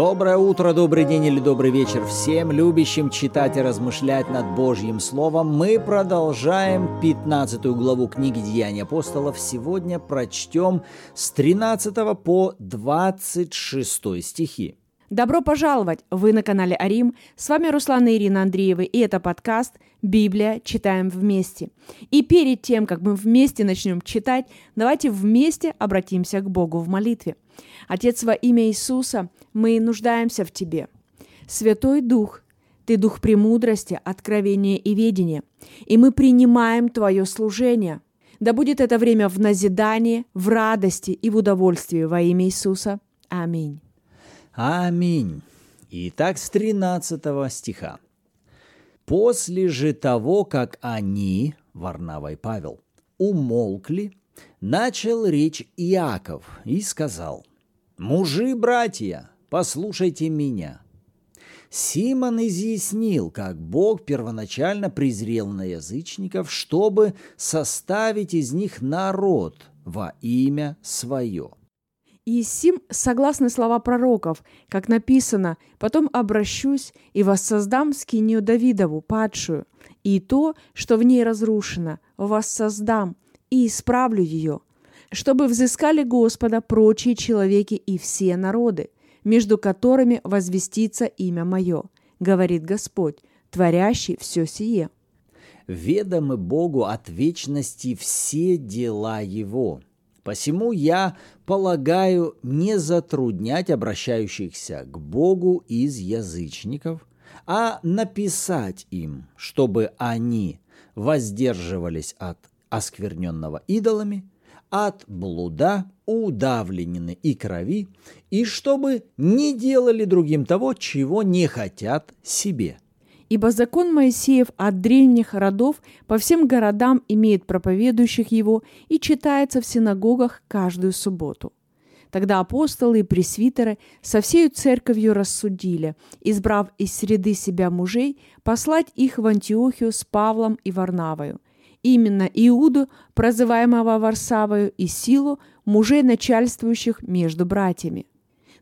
Доброе утро, добрый день или добрый вечер всем любящим читать и размышлять над Божьим Словом. Мы продолжаем 15 главу книги Деяний апостолов. Сегодня прочтем с 13 по 26 стихи. Добро пожаловать! Вы на канале Арим. С вами Руслан и Ирина Андреевы, и это подкаст «Библия. Читаем вместе». И перед тем, как мы вместе начнем читать, давайте вместе обратимся к Богу в молитве. Отец, во имя Иисуса, мы нуждаемся в Тебе. Святой Дух, Ты Дух премудрости, откровения и ведения, и мы принимаем Твое служение. Да будет это время в назидании, в радости и в удовольствии во имя Иисуса. Аминь. Аминь. Итак, с 13 стиха. «После же того, как они, Варнава и Павел, умолкли, начал речь Иаков и сказал, «Мужи, братья, послушайте меня». Симон изъяснил, как Бог первоначально презрел на язычников, чтобы составить из них народ во имя свое – и сим согласны слова пророков, как написано, «Потом обращусь и воссоздам скинию Давидову, падшую, и то, что в ней разрушено, воссоздам и исправлю ее, чтобы взыскали Господа прочие человеки и все народы, между которыми возвестится имя Мое, говорит Господь, творящий все сие». Ведомы Богу от вечности все дела Его – Посему я полагаю не затруднять обращающихся к Богу из язычников, а написать им, чтобы они воздерживались от оскверненного идолами, от блуда, удавленины и крови, и чтобы не делали другим того, чего не хотят себе – Ибо закон Моисеев от древних родов по всем городам имеет проповедующих его и читается в синагогах каждую субботу. Тогда апостолы и пресвитеры со всею церковью рассудили, избрав из среды себя мужей, послать их в Антиохию с Павлом и Варнавою. Именно Иуду, прозываемого Варсавою, и силу мужей, начальствующих между братьями.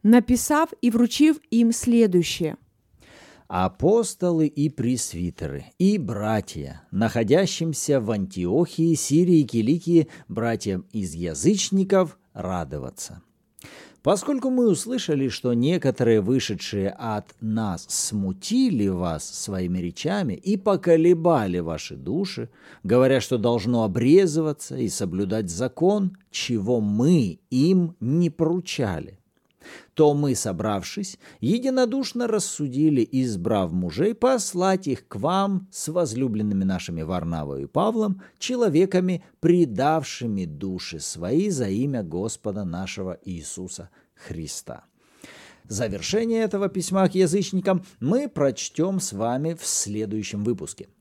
Написав и вручив им следующее – апостолы и пресвитеры, и братья, находящимся в Антиохии, Сирии и Киликии, братьям из язычников, радоваться. Поскольку мы услышали, что некоторые вышедшие от нас смутили вас своими речами и поколебали ваши души, говоря, что должно обрезываться и соблюдать закон, чего мы им не поручали, то мы, собравшись, единодушно рассудили, избрав мужей, послать их к вам с возлюбленными нашими Варнавой и Павлом, человеками, предавшими души свои за имя Господа нашего Иисуса Христа. Завершение этого письма к язычникам мы прочтем с вами в следующем выпуске –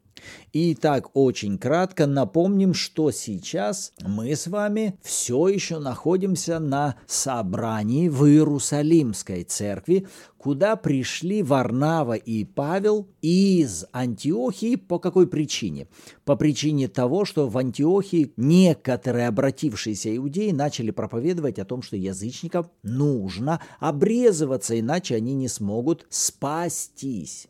Итак, очень кратко напомним, что сейчас мы с вами все еще находимся на собрании в Иерусалимской церкви, куда пришли Варнава и Павел из Антиохии. По какой причине? По причине того, что в Антиохии некоторые обратившиеся иудеи начали проповедовать о том, что язычникам нужно обрезываться, иначе они не смогут спастись.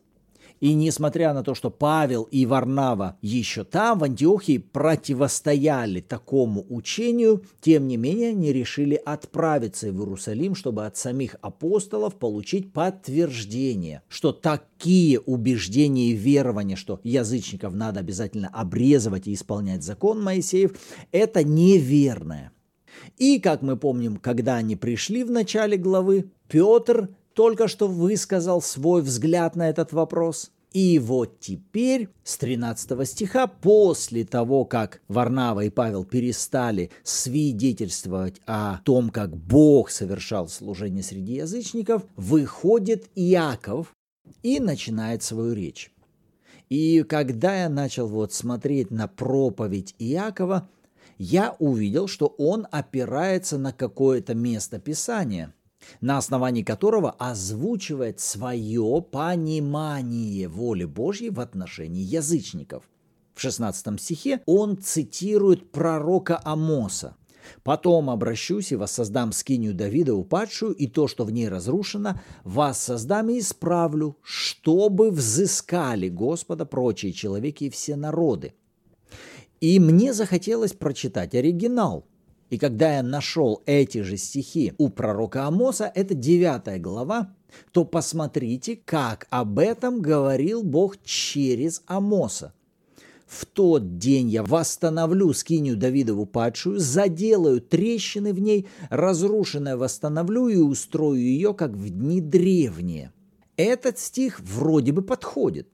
И несмотря на то, что Павел и Варнава еще там, в Антиохии, противостояли такому учению, тем не менее они решили отправиться в Иерусалим, чтобы от самих апостолов получить подтверждение, что такие убеждения и верования, что язычников надо обязательно обрезывать и исполнять закон Моисеев, это неверное. И, как мы помним, когда они пришли в начале главы, Петр только что высказал свой взгляд на этот вопрос. И вот теперь с 13 стиха, после того, как Варнава и Павел перестали свидетельствовать о том, как Бог совершал служение среди язычников, выходит Иаков и начинает свою речь. И когда я начал вот смотреть на проповедь Иакова, я увидел, что он опирается на какое-то место Писания – на основании которого озвучивает свое понимание воли Божьей в отношении язычников. В 16 стихе он цитирует пророка Амоса. Потом обращусь и воссоздам скинию Давида упадшую, и то, что в ней разрушено, воссоздам и исправлю, чтобы взыскали Господа прочие человеки и все народы. И мне захотелось прочитать оригинал. И когда я нашел эти же стихи у пророка Амоса, это 9 глава, то посмотрите, как об этом говорил Бог через Амоса. В тот день я восстановлю скинию Давидову падшую, заделаю трещины в ней, разрушенное восстановлю и устрою ее, как в дни древние. Этот стих вроде бы подходит.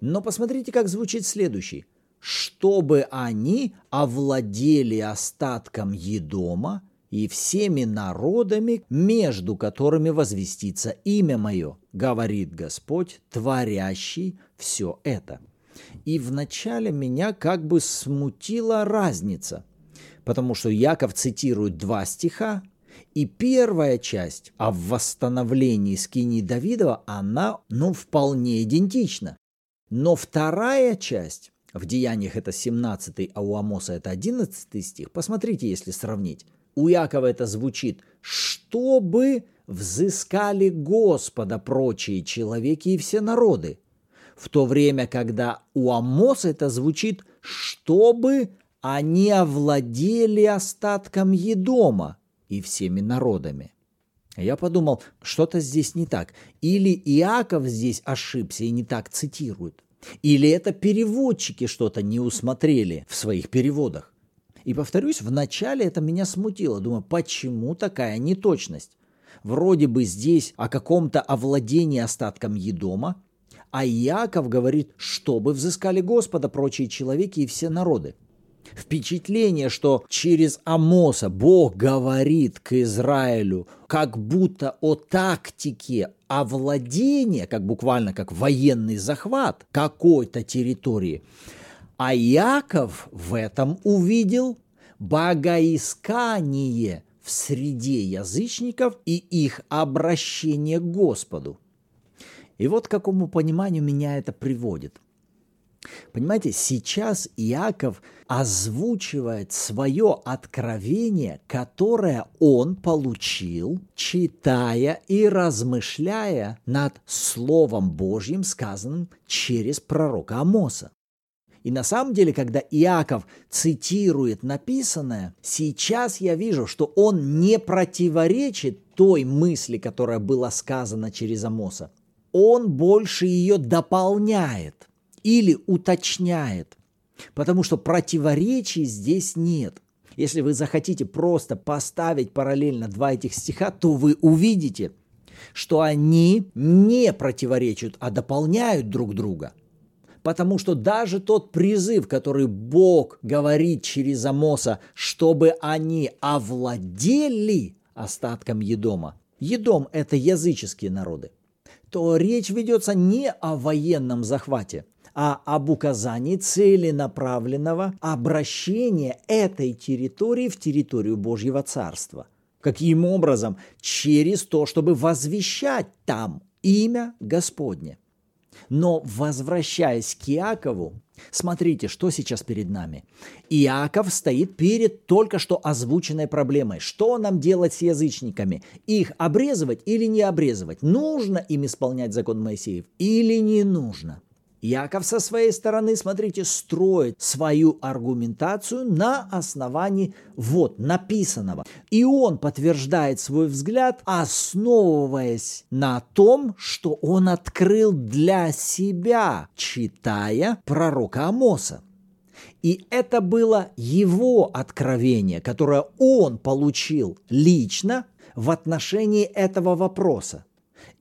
Но посмотрите, как звучит следующий. «Чтобы они овладели остатком Едома и всеми народами, между которыми возвестится имя мое, говорит Господь, творящий все это». И вначале меня как бы смутила разница, потому что Яков цитирует два стиха, и первая часть о восстановлении скини Давидова, она, ну, вполне идентична. Но вторая часть, в Деяниях это 17, а у Амоса это 11 стих, посмотрите, если сравнить. У Якова это звучит «чтобы взыскали Господа прочие человеки и все народы» в то время, когда у Амоса это звучит, чтобы они овладели остатком Едома и всеми народами. Я подумал, что-то здесь не так. Или Иаков здесь ошибся и не так цитирует. Или это переводчики что-то не усмотрели в своих переводах. И повторюсь, вначале это меня смутило. Думаю, почему такая неточность? Вроде бы здесь о каком-то овладении остатком Едома, а Иаков говорит, чтобы взыскали Господа прочие человеки и все народы. Впечатление, что через Амоса Бог говорит к Израилю как будто о тактике овладения, как буквально как военный захват какой-то территории. А Яков в этом увидел богоискание в среде язычников и их обращение к Господу. И вот к какому пониманию меня это приводит. Понимаете, сейчас Иаков озвучивает свое откровение, которое он получил, читая и размышляя над Словом Божьим, сказанным через пророка Амоса. И на самом деле, когда Иаков цитирует написанное, сейчас я вижу, что он не противоречит той мысли, которая была сказана через Амоса он больше ее дополняет или уточняет, потому что противоречий здесь нет. Если вы захотите просто поставить параллельно два этих стиха, то вы увидите, что они не противоречат, а дополняют друг друга. Потому что даже тот призыв, который Бог говорит через Амоса, чтобы они овладели остатком Едома. Едом – это языческие народы то речь ведется не о военном захвате, а об указании целенаправленного обращения этой территории в территорию Божьего Царства. Каким образом? Через то, чтобы возвещать там имя Господне. Но возвращаясь к Иакову, смотрите, что сейчас перед нами. Иаков стоит перед только что озвученной проблемой. Что нам делать с язычниками? Их обрезывать или не обрезывать? Нужно им исполнять закон Моисеев или не нужно? Яков со своей стороны, смотрите, строит свою аргументацию на основании вот написанного. И он подтверждает свой взгляд, основываясь на том, что он открыл для себя, читая пророка Амоса. И это было его откровение, которое он получил лично в отношении этого вопроса.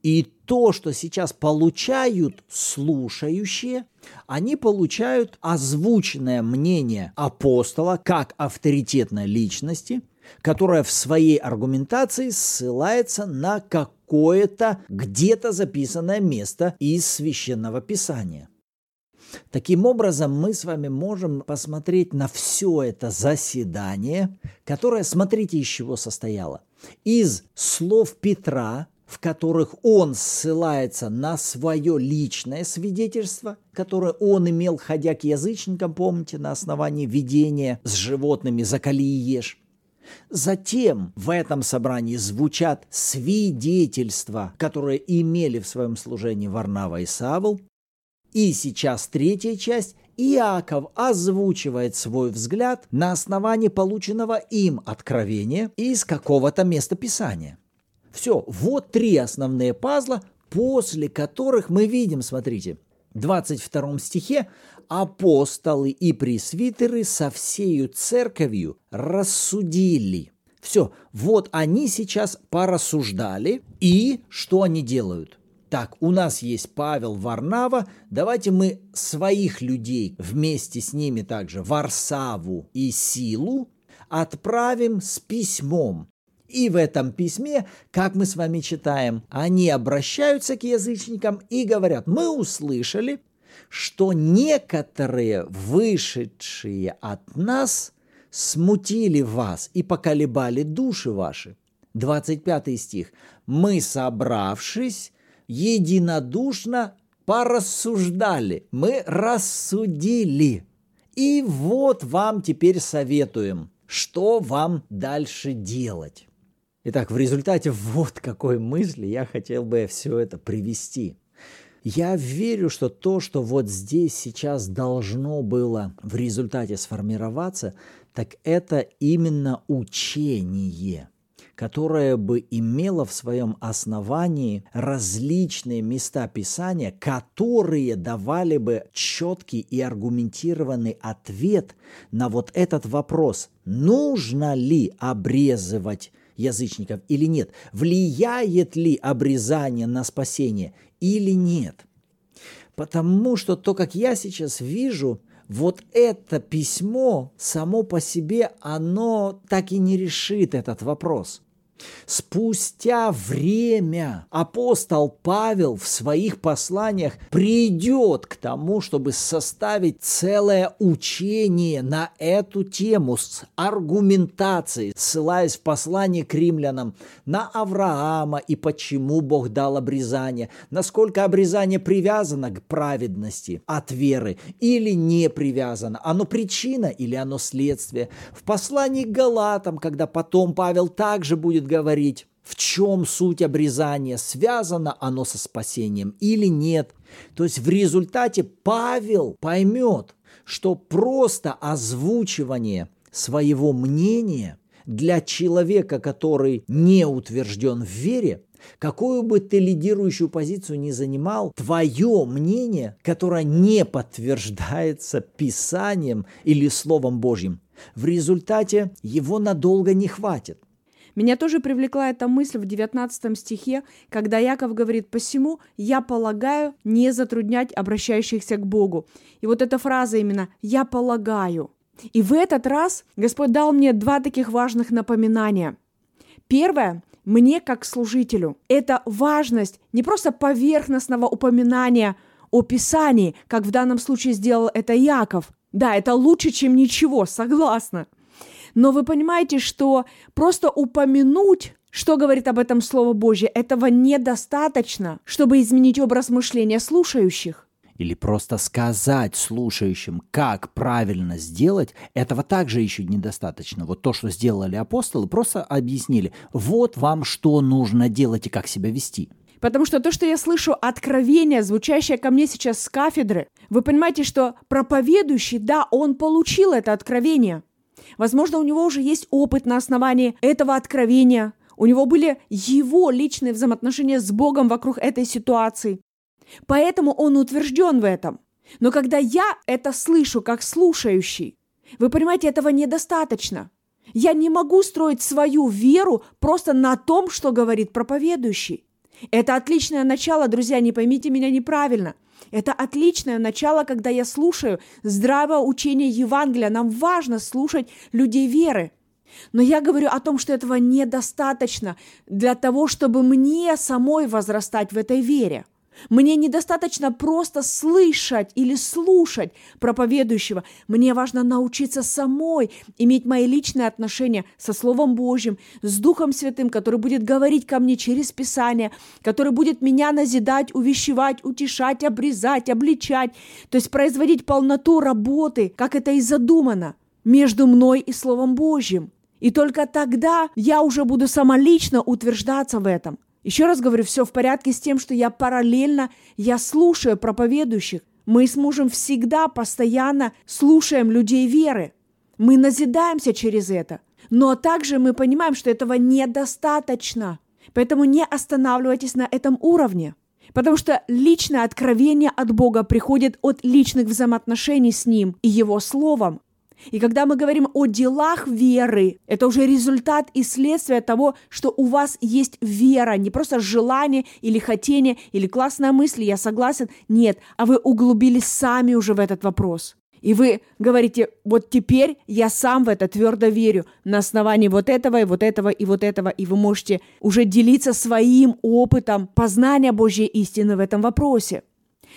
И то, что сейчас получают слушающие, они получают озвученное мнение апостола как авторитетной личности, которая в своей аргументации ссылается на какое-то где-то записанное место из священного писания. Таким образом, мы с вами можем посмотреть на все это заседание, которое, смотрите, из чего состояло. Из слов Петра, в которых он ссылается на свое личное свидетельство, которое он имел, ходя к язычникам, помните, на основании видения с животными «закали и ешь», Затем в этом собрании звучат свидетельства, которые имели в своем служении Варнава и Савл. И сейчас третья часть. Иаков озвучивает свой взгляд на основании полученного им откровения из какого-то места Писания. Все, вот три основные пазла, после которых мы видим, смотрите, в 22 стихе апостолы и пресвитеры со всею церковью рассудили. Все, вот они сейчас порассуждали, и что они делают? Так, у нас есть Павел Варнава, давайте мы своих людей вместе с ними также Варсаву и Силу отправим с письмом. И в этом письме, как мы с вами читаем, они обращаются к язычникам и говорят, мы услышали, что некоторые вышедшие от нас смутили вас и поколебали души ваши. 25 стих. Мы, собравшись, единодушно порассуждали, мы рассудили. И вот вам теперь советуем, что вам дальше делать. Итак, в результате вот какой мысли я хотел бы все это привести. Я верю, что то, что вот здесь сейчас должно было в результате сформироваться, так это именно учение – которое бы имело в своем основании различные места Писания, которые давали бы четкий и аргументированный ответ на вот этот вопрос, нужно ли обрезывать язычников или нет, влияет ли обрезание на спасение или нет. Потому что то, как я сейчас вижу, вот это письмо само по себе, оно так и не решит этот вопрос. Спустя время апостол Павел в своих посланиях придет к тому, чтобы составить целое учение на эту тему с аргументацией, ссылаясь в послании к римлянам на Авраама и почему Бог дал обрезание, насколько обрезание привязано к праведности от веры или не привязано, оно причина или оно следствие. В послании к Галатам, когда потом Павел также будет говорить, в чем суть обрезания, связано оно со спасением или нет. То есть в результате Павел поймет, что просто озвучивание своего мнения для человека, который не утвержден в вере, какую бы ты лидирующую позицию ни занимал, твое мнение, которое не подтверждается Писанием или Словом Божьим, в результате его надолго не хватит. Меня тоже привлекла эта мысль в 19 стихе, когда Яков говорит «посему я полагаю не затруднять обращающихся к Богу». И вот эта фраза именно «я полагаю». И в этот раз Господь дал мне два таких важных напоминания. Первое мне как служителю. Это важность не просто поверхностного упоминания о Писании, как в данном случае сделал это Яков. Да, это лучше, чем ничего, согласна. Но вы понимаете, что просто упомянуть что говорит об этом Слово Божье? Этого недостаточно, чтобы изменить образ мышления слушающих. Или просто сказать слушающим, как правильно сделать, этого также еще недостаточно. Вот то, что сделали апостолы, просто объяснили, вот вам что нужно делать и как себя вести. Потому что то, что я слышу откровение, звучащее ко мне сейчас с кафедры, вы понимаете, что проповедующий, да, он получил это откровение – Возможно, у него уже есть опыт на основании этого откровения. У него были его личные взаимоотношения с Богом вокруг этой ситуации. Поэтому он утвержден в этом. Но когда я это слышу как слушающий, вы понимаете, этого недостаточно. Я не могу строить свою веру просто на том, что говорит проповедующий. Это отличное начало, друзья, не поймите меня неправильно – это отличное начало, когда я слушаю здравое учение Евангелия. Нам важно слушать людей веры. Но я говорю о том, что этого недостаточно для того, чтобы мне самой возрастать в этой вере. Мне недостаточно просто слышать или слушать проповедующего. Мне важно научиться самой иметь мои личные отношения со Словом Божьим, с Духом Святым, который будет говорить ко мне через Писание, который будет меня назидать, увещевать, утешать, обрезать, обличать, то есть производить полноту работы, как это и задумано, между мной и Словом Божьим. И только тогда я уже буду самолично утверждаться в этом. Еще раз говорю, все в порядке с тем, что я параллельно, я слушаю проповедующих. Мы с мужем всегда постоянно слушаем людей веры. Мы назидаемся через это. Но также мы понимаем, что этого недостаточно. Поэтому не останавливайтесь на этом уровне. Потому что личное откровение от Бога приходит от личных взаимоотношений с Ним и Его Словом. И когда мы говорим о делах веры, это уже результат и следствие того, что у вас есть вера, не просто желание или хотение, или классная мысль, я согласен. Нет, а вы углубились сами уже в этот вопрос. И вы говорите, вот теперь я сам в это твердо верю на основании вот этого и вот этого и вот этого, и вы можете уже делиться своим опытом познания Божьей истины в этом вопросе.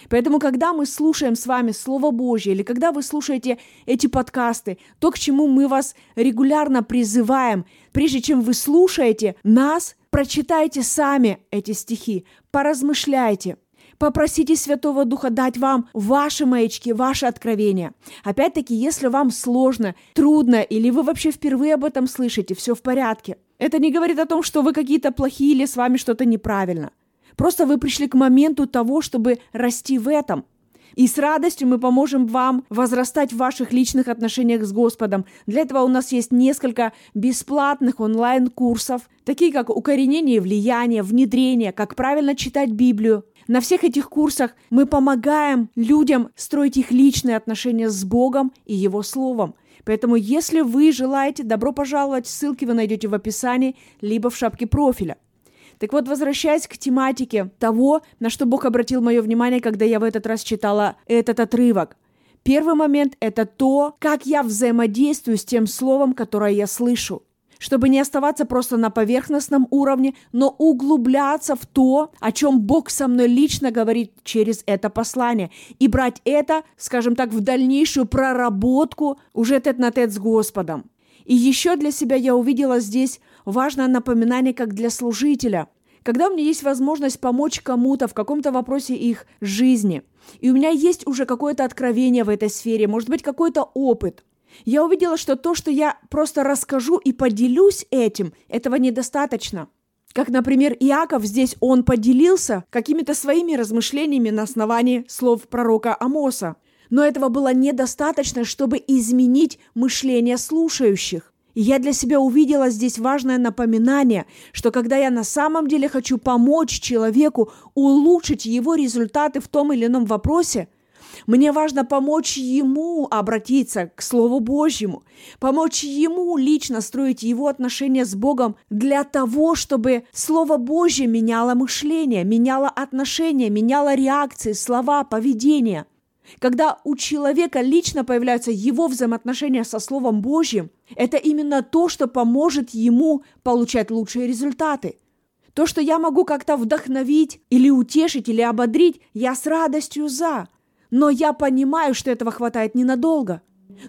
Поэтому, когда мы слушаем с вами Слово Божье, или когда вы слушаете эти подкасты, то, к чему мы вас регулярно призываем, прежде чем вы слушаете нас, прочитайте сами эти стихи, поразмышляйте, Попросите Святого Духа дать вам ваши маячки, ваши откровения. Опять-таки, если вам сложно, трудно или вы вообще впервые об этом слышите, все в порядке. Это не говорит о том, что вы какие-то плохие или с вами что-то неправильно. Просто вы пришли к моменту того, чтобы расти в этом. И с радостью мы поможем вам возрастать в ваших личных отношениях с Господом. Для этого у нас есть несколько бесплатных онлайн-курсов, такие как укоренение влияния, внедрение, как правильно читать Библию, на всех этих курсах мы помогаем людям строить их личные отношения с Богом и Его Словом. Поэтому, если вы желаете, добро пожаловать, ссылки вы найдете в описании, либо в шапке профиля. Так вот, возвращаясь к тематике того, на что Бог обратил мое внимание, когда я в этот раз читала этот отрывок. Первый момент – это то, как я взаимодействую с тем словом, которое я слышу чтобы не оставаться просто на поверхностном уровне, но углубляться в то, о чем Бог со мной лично говорит через это послание, и брать это, скажем так, в дальнейшую проработку уже тет-на-тет с Господом. И еще для себя я увидела здесь важное напоминание как для служителя. Когда у меня есть возможность помочь кому-то в каком-то вопросе их жизни, и у меня есть уже какое-то откровение в этой сфере, может быть, какой-то опыт – я увидела, что то, что я просто расскажу и поделюсь этим, этого недостаточно. Как, например, Иаков здесь, он поделился какими-то своими размышлениями на основании слов пророка Амоса. Но этого было недостаточно, чтобы изменить мышление слушающих. И я для себя увидела здесь важное напоминание, что когда я на самом деле хочу помочь человеку улучшить его результаты в том или ином вопросе – мне важно помочь ему обратиться к Слову Божьему, помочь ему лично строить его отношения с Богом для того, чтобы Слово Божье меняло мышление, меняло отношения, меняло реакции, слова, поведение. Когда у человека лично появляются его взаимоотношения со Словом Божьим, это именно то, что поможет ему получать лучшие результаты. То, что я могу как-то вдохновить или утешить, или ободрить, я с радостью за – но я понимаю, что этого хватает ненадолго.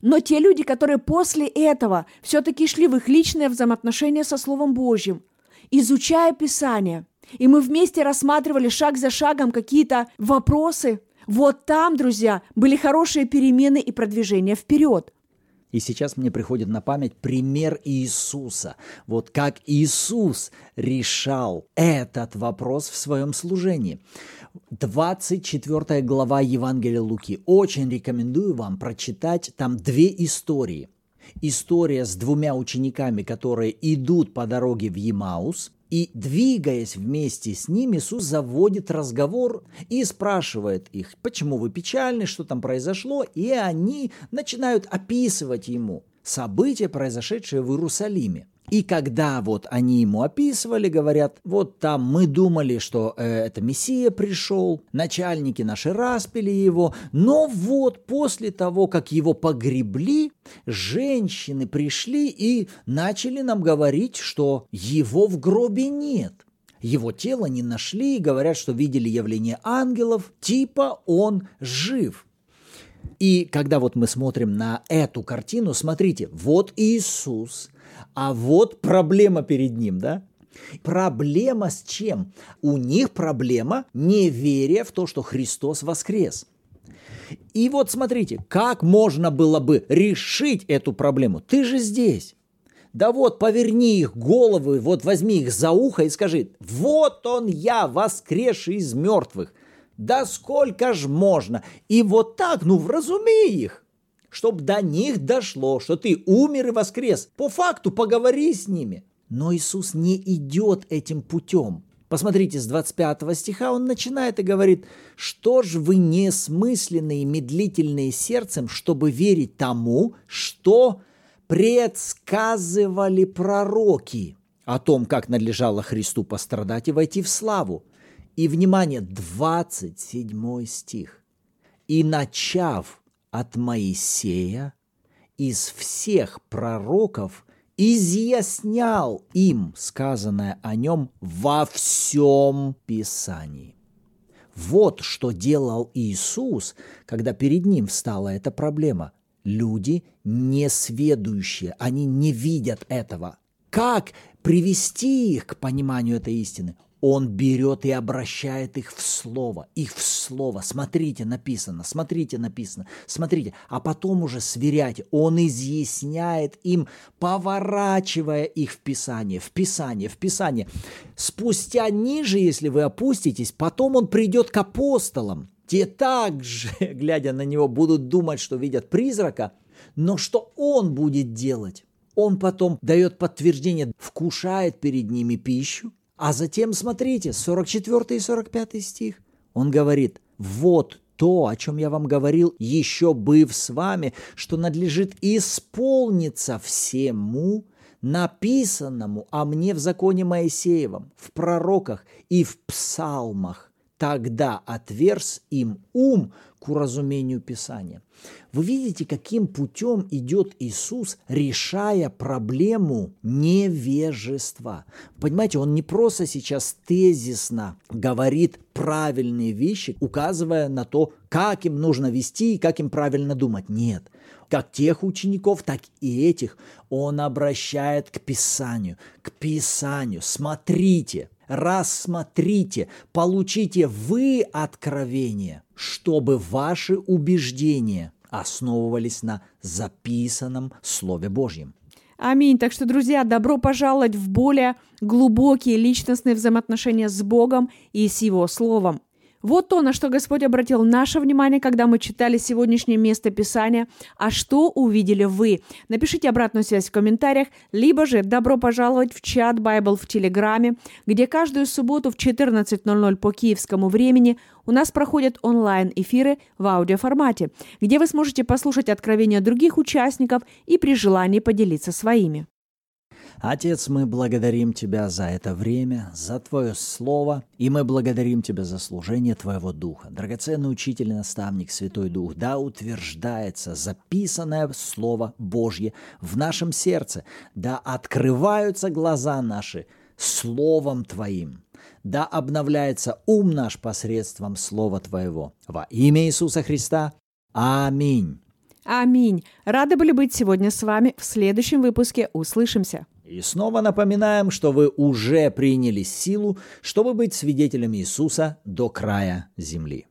Но те люди, которые после этого все-таки шли в их личные взаимоотношения со Словом Божьим, изучая Писание, и мы вместе рассматривали шаг за шагом какие-то вопросы, вот там, друзья, были хорошие перемены и продвижение вперед. И сейчас мне приходит на память пример Иисуса. Вот как Иисус решал этот вопрос в своем служении. 24 глава Евангелия Луки. Очень рекомендую вам прочитать там две истории. История с двумя учениками, которые идут по дороге в Емаус, и, двигаясь вместе с ним, Иисус заводит разговор и спрашивает их, почему вы печальны, что там произошло, и они начинают описывать ему события, произошедшие в Иерусалиме. И когда вот они ему описывали, говорят, вот там мы думали, что э, это Мессия пришел, начальники наши распили его, но вот после того, как его погребли, женщины пришли и начали нам говорить, что его в гробе нет. Его тело не нашли говорят, что видели явление ангелов, типа он жив. И когда вот мы смотрим на эту картину, смотрите, вот Иисус а вот проблема перед ним, да? Проблема с чем? У них проблема неверия в то, что Христос воскрес. И вот смотрите, как можно было бы решить эту проблему? Ты же здесь. Да вот, поверни их головы, вот возьми их за ухо и скажи, вот он я, воскресший из мертвых. Да сколько ж можно? И вот так, ну, вразуми их, чтобы до них дошло, что ты умер и воскрес. По факту поговори с ними. Но Иисус не идет этим путем. Посмотрите, с 25 стиха он начинает и говорит, «Что ж вы несмысленные, медлительные сердцем, чтобы верить тому, что предсказывали пророки о том, как надлежало Христу пострадать и войти в славу?» И, внимание, 27 стих. «И начав от Моисея, из всех пророков изъяснял им сказанное о нем во всем Писании. Вот что делал Иисус, когда перед ним встала эта проблема. Люди несведущие, они не видят этого. Как привести их к пониманию этой истины? Он берет и обращает их в слово, их в слово. Смотрите, написано, смотрите, написано, смотрите. А потом уже сверяйте. Он изъясняет им, поворачивая их в Писание, в Писание, в Писание. Спустя ниже, если вы опуститесь, потом он придет к апостолам. Те также, глядя на него, будут думать, что видят призрака, но что он будет делать? Он потом дает подтверждение, вкушает перед ними пищу, а затем, смотрите, 44 и 45 стих. Он говорит, вот то, о чем я вам говорил, еще быв с вами, что надлежит исполниться всему, написанному о мне в законе Моисеевом, в пророках и в псалмах. Тогда отверз им ум к уразумению Писания. Вы видите, каким путем идет Иисус, решая проблему невежества. Понимаете, он не просто сейчас тезисно говорит правильные вещи, указывая на то, как им нужно вести и как им правильно думать. Нет. Как тех учеников, так и этих он обращает к Писанию. К Писанию. Смотрите, рассмотрите, получите вы откровение, чтобы ваши убеждения основывались на записанном Слове Божьем. Аминь. Так что, друзья, добро пожаловать в более глубокие личностные взаимоотношения с Богом и с Его Словом. Вот то, на что Господь обратил наше внимание, когда мы читали сегодняшнее место Писания. А что увидели вы? Напишите обратную связь в комментариях, либо же добро пожаловать в чат Bible в Телеграме, где каждую субботу в 14.00 по киевскому времени у нас проходят онлайн-эфиры в аудиоформате, где вы сможете послушать откровения других участников и при желании поделиться своими. Отец, мы благодарим Тебя за это время, за Твое Слово, и мы благодарим Тебя за служение Твоего Духа. Драгоценный учитель и наставник, Святой Дух, да утверждается записанное Слово Божье в нашем сердце, да открываются глаза наши Словом Твоим, да обновляется ум наш посредством Слова Твоего. Во имя Иисуса Христа. Аминь. Аминь. Рады были быть сегодня с вами. В следующем выпуске услышимся. И снова напоминаем, что вы уже приняли силу, чтобы быть свидетелями Иисуса до края земли.